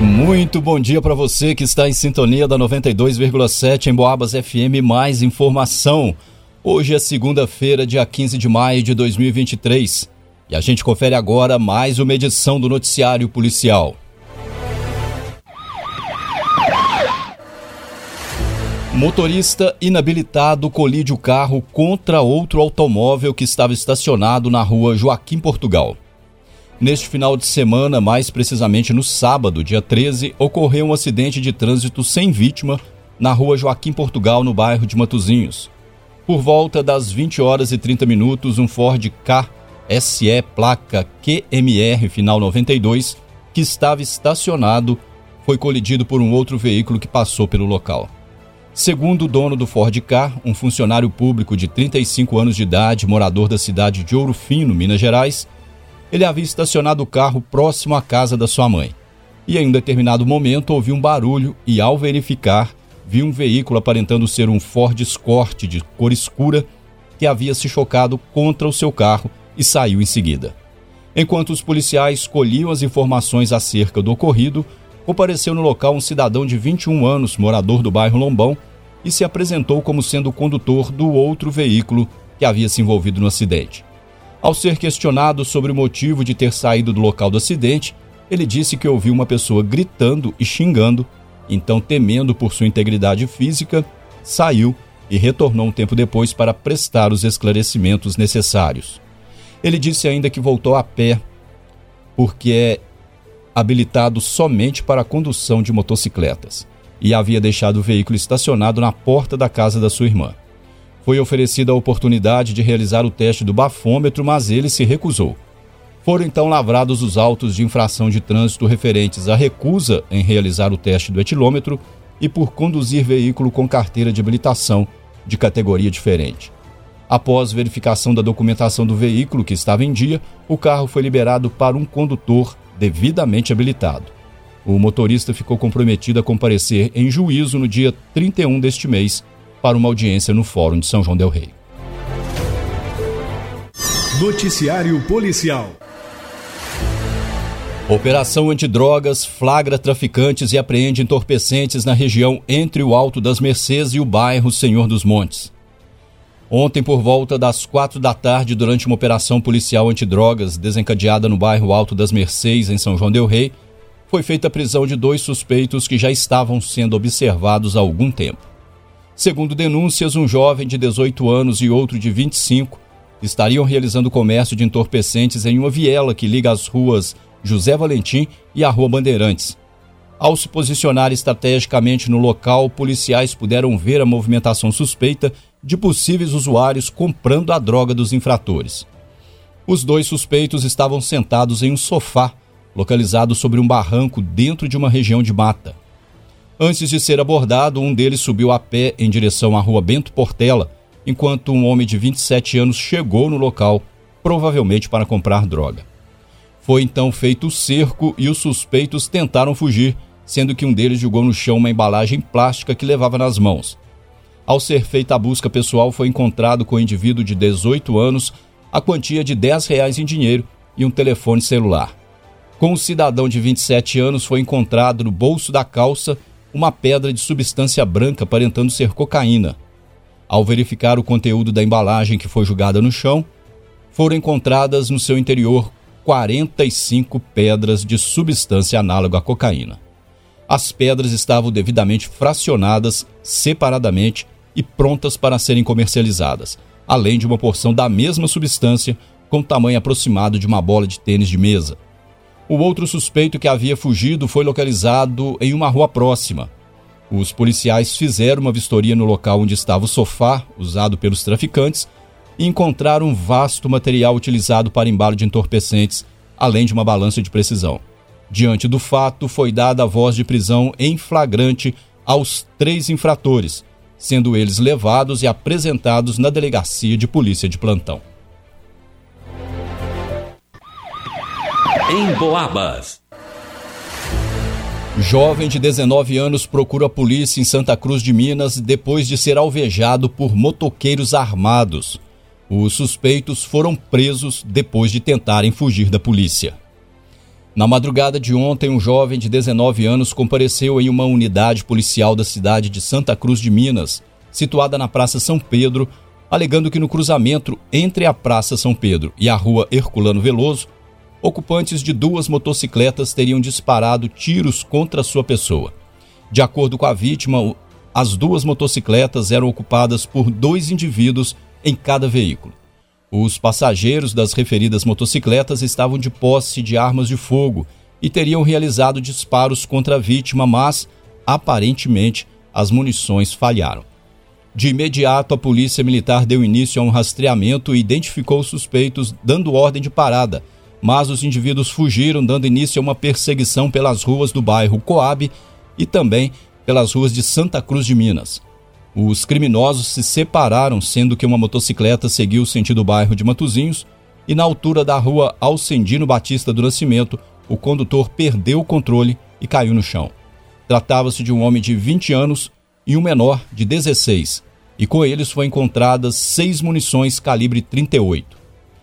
Muito bom dia para você que está em sintonia da 92,7 em Boabas FM. Mais informação. Hoje é segunda-feira, dia 15 de maio de 2023. E a gente confere agora mais uma edição do Noticiário Policial. Motorista inabilitado colide o carro contra outro automóvel que estava estacionado na rua Joaquim Portugal. Neste final de semana, mais precisamente no sábado, dia 13, ocorreu um acidente de trânsito sem vítima na rua Joaquim Portugal, no bairro de Matozinhos. Por volta das 20 horas e 30 minutos, um Ford K SE placa QMR final 92, que estava estacionado, foi colidido por um outro veículo que passou pelo local. Segundo o dono do Ford K, um funcionário público de 35 anos de idade, morador da cidade de Ouro Fino, Minas Gerais, ele havia estacionado o carro próximo à casa da sua mãe. E em um determinado momento ouviu um barulho e, ao verificar, viu um veículo aparentando ser um Ford Escort de cor escura que havia se chocado contra o seu carro e saiu em seguida. Enquanto os policiais colhiam as informações acerca do ocorrido, compareceu no local um cidadão de 21 anos, morador do bairro Lombão, e se apresentou como sendo o condutor do outro veículo que havia se envolvido no acidente. Ao ser questionado sobre o motivo de ter saído do local do acidente, ele disse que ouviu uma pessoa gritando e xingando, então, temendo por sua integridade física, saiu e retornou um tempo depois para prestar os esclarecimentos necessários. Ele disse ainda que voltou a pé, porque é habilitado somente para a condução de motocicletas, e havia deixado o veículo estacionado na porta da casa da sua irmã. Foi oferecida a oportunidade de realizar o teste do bafômetro, mas ele se recusou. Foram então lavrados os autos de infração de trânsito referentes à recusa em realizar o teste do etilômetro e por conduzir veículo com carteira de habilitação de categoria diferente. Após verificação da documentação do veículo que estava em dia, o carro foi liberado para um condutor devidamente habilitado. O motorista ficou comprometido a comparecer em juízo no dia 31 deste mês para uma audiência no Fórum de São João del Rei. Noticiário Policial. Operação Antidrogas flagra traficantes e apreende entorpecentes na região entre o Alto das Mercês e o bairro Senhor dos Montes. Ontem, por volta das quatro da tarde, durante uma operação policial antidrogas desencadeada no bairro Alto das Mercês, em São João Del Rei, foi feita a prisão de dois suspeitos que já estavam sendo observados há algum tempo. Segundo denúncias, um jovem de 18 anos e outro de 25 estariam realizando comércio de entorpecentes em uma viela que liga as ruas José Valentim e a Rua Bandeirantes. Ao se posicionar estrategicamente no local, policiais puderam ver a movimentação suspeita de possíveis usuários comprando a droga dos infratores. Os dois suspeitos estavam sentados em um sofá, localizado sobre um barranco dentro de uma região de mata. Antes de ser abordado, um deles subiu a pé em direção à rua Bento Portela, enquanto um homem de 27 anos chegou no local, provavelmente para comprar droga. Foi então feito o cerco e os suspeitos tentaram fugir, sendo que um deles jogou no chão uma embalagem plástica que levava nas mãos. Ao ser feita a busca pessoal, foi encontrado com o indivíduo de 18 anos a quantia de 10 reais em dinheiro e um telefone celular. Com o cidadão de 27 anos foi encontrado no bolso da calça uma pedra de substância branca aparentando ser cocaína. Ao verificar o conteúdo da embalagem que foi jogada no chão, foram encontradas no seu interior 45 pedras de substância análoga à cocaína. As pedras estavam devidamente fracionadas separadamente e prontas para serem comercializadas, além de uma porção da mesma substância com tamanho aproximado de uma bola de tênis de mesa. O outro suspeito que havia fugido foi localizado em uma rua próxima. Os policiais fizeram uma vistoria no local onde estava o sofá usado pelos traficantes e encontraram um vasto material utilizado para embalo de entorpecentes, além de uma balança de precisão. Diante do fato, foi dada a voz de prisão em flagrante aos três infratores, sendo eles levados e apresentados na delegacia de polícia de plantão. Em Boabas. Jovem de 19 anos procura a polícia em Santa Cruz de Minas depois de ser alvejado por motoqueiros armados. Os suspeitos foram presos depois de tentarem fugir da polícia. Na madrugada de ontem, um jovem de 19 anos compareceu em uma unidade policial da cidade de Santa Cruz de Minas, situada na Praça São Pedro, alegando que no cruzamento entre a Praça São Pedro e a Rua Herculano Veloso, ocupantes de duas motocicletas teriam disparado tiros contra sua pessoa. De acordo com a vítima, as duas motocicletas eram ocupadas por dois indivíduos em cada veículo. Os passageiros das referidas motocicletas estavam de posse de armas de fogo e teriam realizado disparos contra a vítima, mas, aparentemente, as munições falharam. De imediato, a polícia militar deu início a um rastreamento e identificou os suspeitos, dando ordem de parada, mas os indivíduos fugiram, dando início a uma perseguição pelas ruas do bairro Coab e também pelas ruas de Santa Cruz de Minas. Os criminosos se separaram, sendo que uma motocicleta seguiu o sentido bairro de Matozinhos e na altura da rua Alcendino Batista do Nascimento, o condutor perdeu o controle e caiu no chão. Tratava-se de um homem de 20 anos e um menor de 16, e com eles foram encontradas seis munições calibre 38.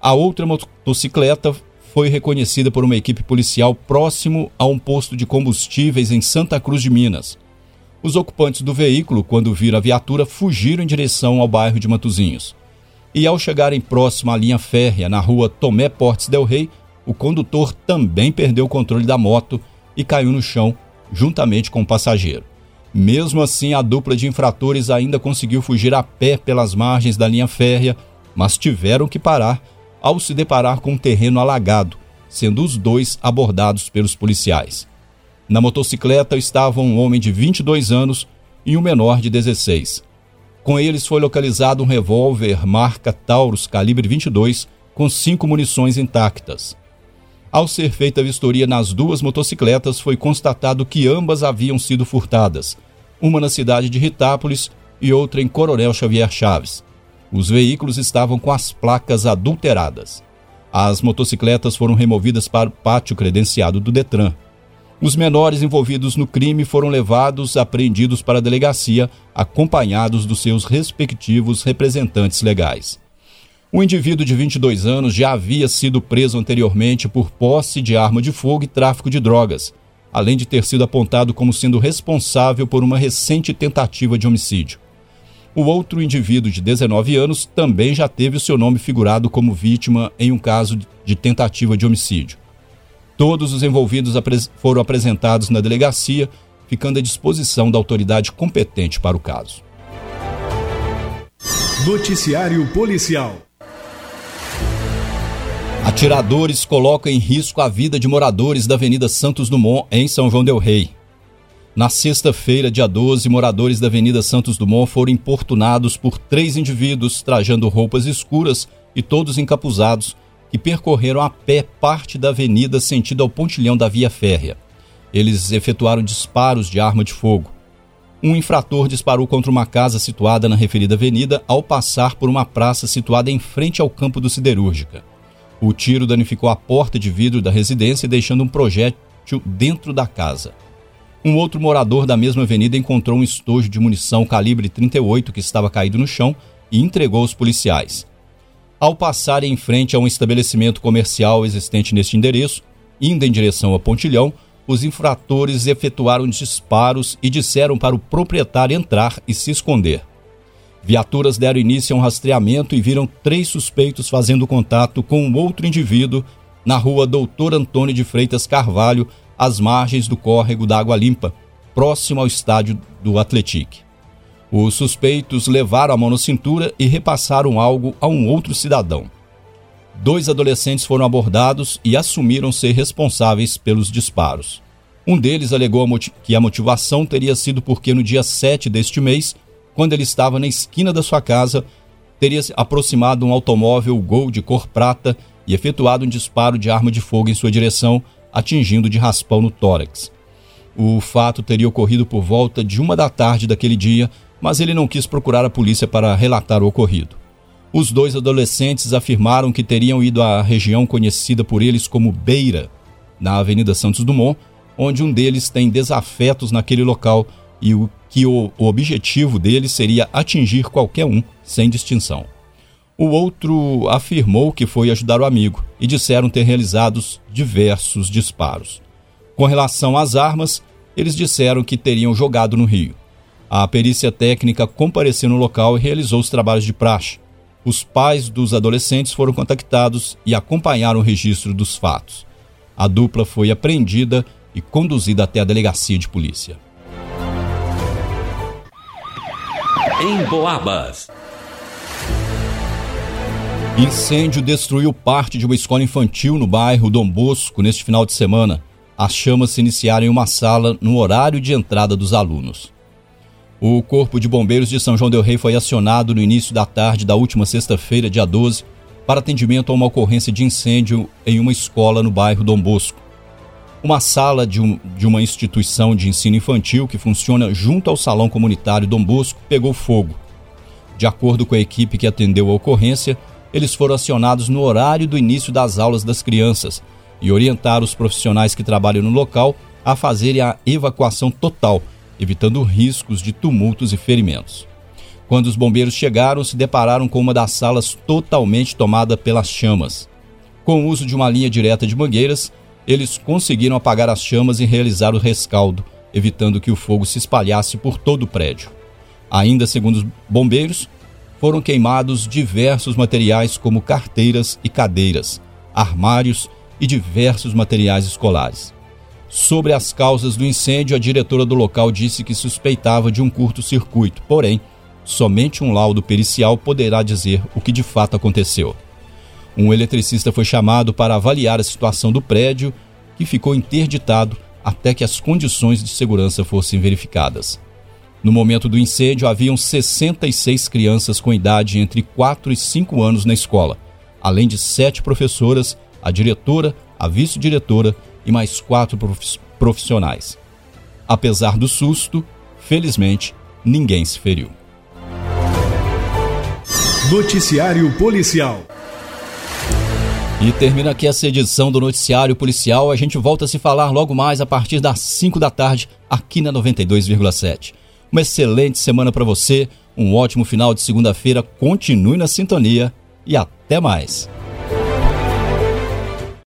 A outra motocicleta foi reconhecida por uma equipe policial próximo a um posto de combustíveis em Santa Cruz de Minas. Os ocupantes do veículo, quando viram a viatura, fugiram em direção ao bairro de Matozinhos. E ao chegarem próximo à linha férrea, na rua Tomé Portes del Rei, o condutor também perdeu o controle da moto e caiu no chão, juntamente com o passageiro. Mesmo assim, a dupla de infratores ainda conseguiu fugir a pé pelas margens da linha férrea, mas tiveram que parar ao se deparar com um terreno alagado, sendo os dois abordados pelos policiais. Na motocicleta estava um homem de 22 anos e um menor de 16. Com eles foi localizado um revólver marca Taurus calibre 22 com cinco munições intactas. Ao ser feita a vistoria nas duas motocicletas, foi constatado que ambas haviam sido furtadas, uma na cidade de Ritápolis e outra em Coronel Xavier Chaves. Os veículos estavam com as placas adulteradas. As motocicletas foram removidas para o pátio credenciado do Detran. Os menores envolvidos no crime foram levados apreendidos para a delegacia, acompanhados dos seus respectivos representantes legais. O indivíduo de 22 anos já havia sido preso anteriormente por posse de arma de fogo e tráfico de drogas, além de ter sido apontado como sendo responsável por uma recente tentativa de homicídio. O outro indivíduo de 19 anos também já teve o seu nome figurado como vítima em um caso de tentativa de homicídio. Todos os envolvidos foram apresentados na delegacia, ficando à disposição da autoridade competente para o caso. Noticiário Policial. Atiradores colocam em risco a vida de moradores da Avenida Santos Dumont, em São João Del Rei. Na sexta-feira, dia 12, moradores da Avenida Santos Dumont foram importunados por três indivíduos trajando roupas escuras e todos encapuzados que percorreram a pé parte da avenida sentido ao pontilhão da via férrea. Eles efetuaram disparos de arma de fogo. Um infrator disparou contra uma casa situada na referida avenida ao passar por uma praça situada em frente ao campo do Siderúrgica. O tiro danificou a porta de vidro da residência, deixando um projétil dentro da casa. Um outro morador da mesma avenida encontrou um estojo de munição calibre 38 que estava caído no chão e entregou aos policiais. Ao passar em frente a um estabelecimento comercial existente neste endereço, indo em direção a Pontilhão, os infratores efetuaram disparos e disseram para o proprietário entrar e se esconder. Viaturas deram início a um rastreamento e viram três suspeitos fazendo contato com um outro indivíduo na rua Doutor Antônio de Freitas Carvalho, às margens do córrego da Água Limpa, próximo ao estádio do Atletique. Os suspeitos levaram a mão na cintura e repassaram algo a um outro cidadão. Dois adolescentes foram abordados e assumiram ser responsáveis pelos disparos. Um deles alegou que a motivação teria sido porque no dia 7 deste mês, quando ele estava na esquina da sua casa, teria aproximado um automóvel Gol de cor prata e efetuado um disparo de arma de fogo em sua direção, atingindo de raspão no tórax. O fato teria ocorrido por volta de uma da tarde daquele dia, mas ele não quis procurar a polícia para relatar o ocorrido. Os dois adolescentes afirmaram que teriam ido à região conhecida por eles como Beira, na Avenida Santos Dumont, onde um deles tem desafetos naquele local e o, que o, objetivo deles seria atingir qualquer um, sem distinção. O outro afirmou que foi ajudar o amigo e disseram ter realizado diversos disparos. Com relação às armas, eles disseram que teriam jogado no rio. A perícia técnica compareceu no local e realizou os trabalhos de praxe. Os pais dos adolescentes foram contactados e acompanharam o registro dos fatos. A dupla foi apreendida e conduzida até a delegacia de polícia. Em Boabas. Incêndio destruiu parte de uma escola infantil no bairro Dom Bosco neste final de semana. As chamas se iniciaram em uma sala no horário de entrada dos alunos. O Corpo de Bombeiros de São João Del Rei foi acionado no início da tarde da última sexta-feira, dia 12, para atendimento a uma ocorrência de incêndio em uma escola no bairro Dom Bosco. Uma sala de, um, de uma instituição de ensino infantil que funciona junto ao Salão Comunitário Dom Bosco pegou fogo. De acordo com a equipe que atendeu a ocorrência, eles foram acionados no horário do início das aulas das crianças e orientaram os profissionais que trabalham no local a fazerem a evacuação total, evitando riscos de tumultos e ferimentos. Quando os bombeiros chegaram, se depararam com uma das salas totalmente tomada pelas chamas. Com o uso de uma linha direta de mangueiras, eles conseguiram apagar as chamas e realizar o rescaldo, evitando que o fogo se espalhasse por todo o prédio. Ainda segundo os bombeiros, foram queimados diversos materiais como carteiras e cadeiras, armários e diversos materiais escolares. Sobre as causas do incêndio, a diretora do local disse que suspeitava de um curto-circuito, porém, somente um laudo pericial poderá dizer o que de fato aconteceu. Um eletricista foi chamado para avaliar a situação do prédio, que ficou interditado até que as condições de segurança fossem verificadas. No momento do incêndio, haviam 66 crianças com idade entre 4 e 5 anos na escola, além de sete professoras, a diretora, a vice-diretora e mais quatro profissionais. Apesar do susto, felizmente, ninguém se feriu. Noticiário Policial. E termina aqui essa edição do Noticiário Policial. A gente volta a se falar logo mais a partir das 5 da tarde, aqui na 92,7. Uma excelente semana para você, um ótimo final de segunda-feira. Continue na sintonia e até mais.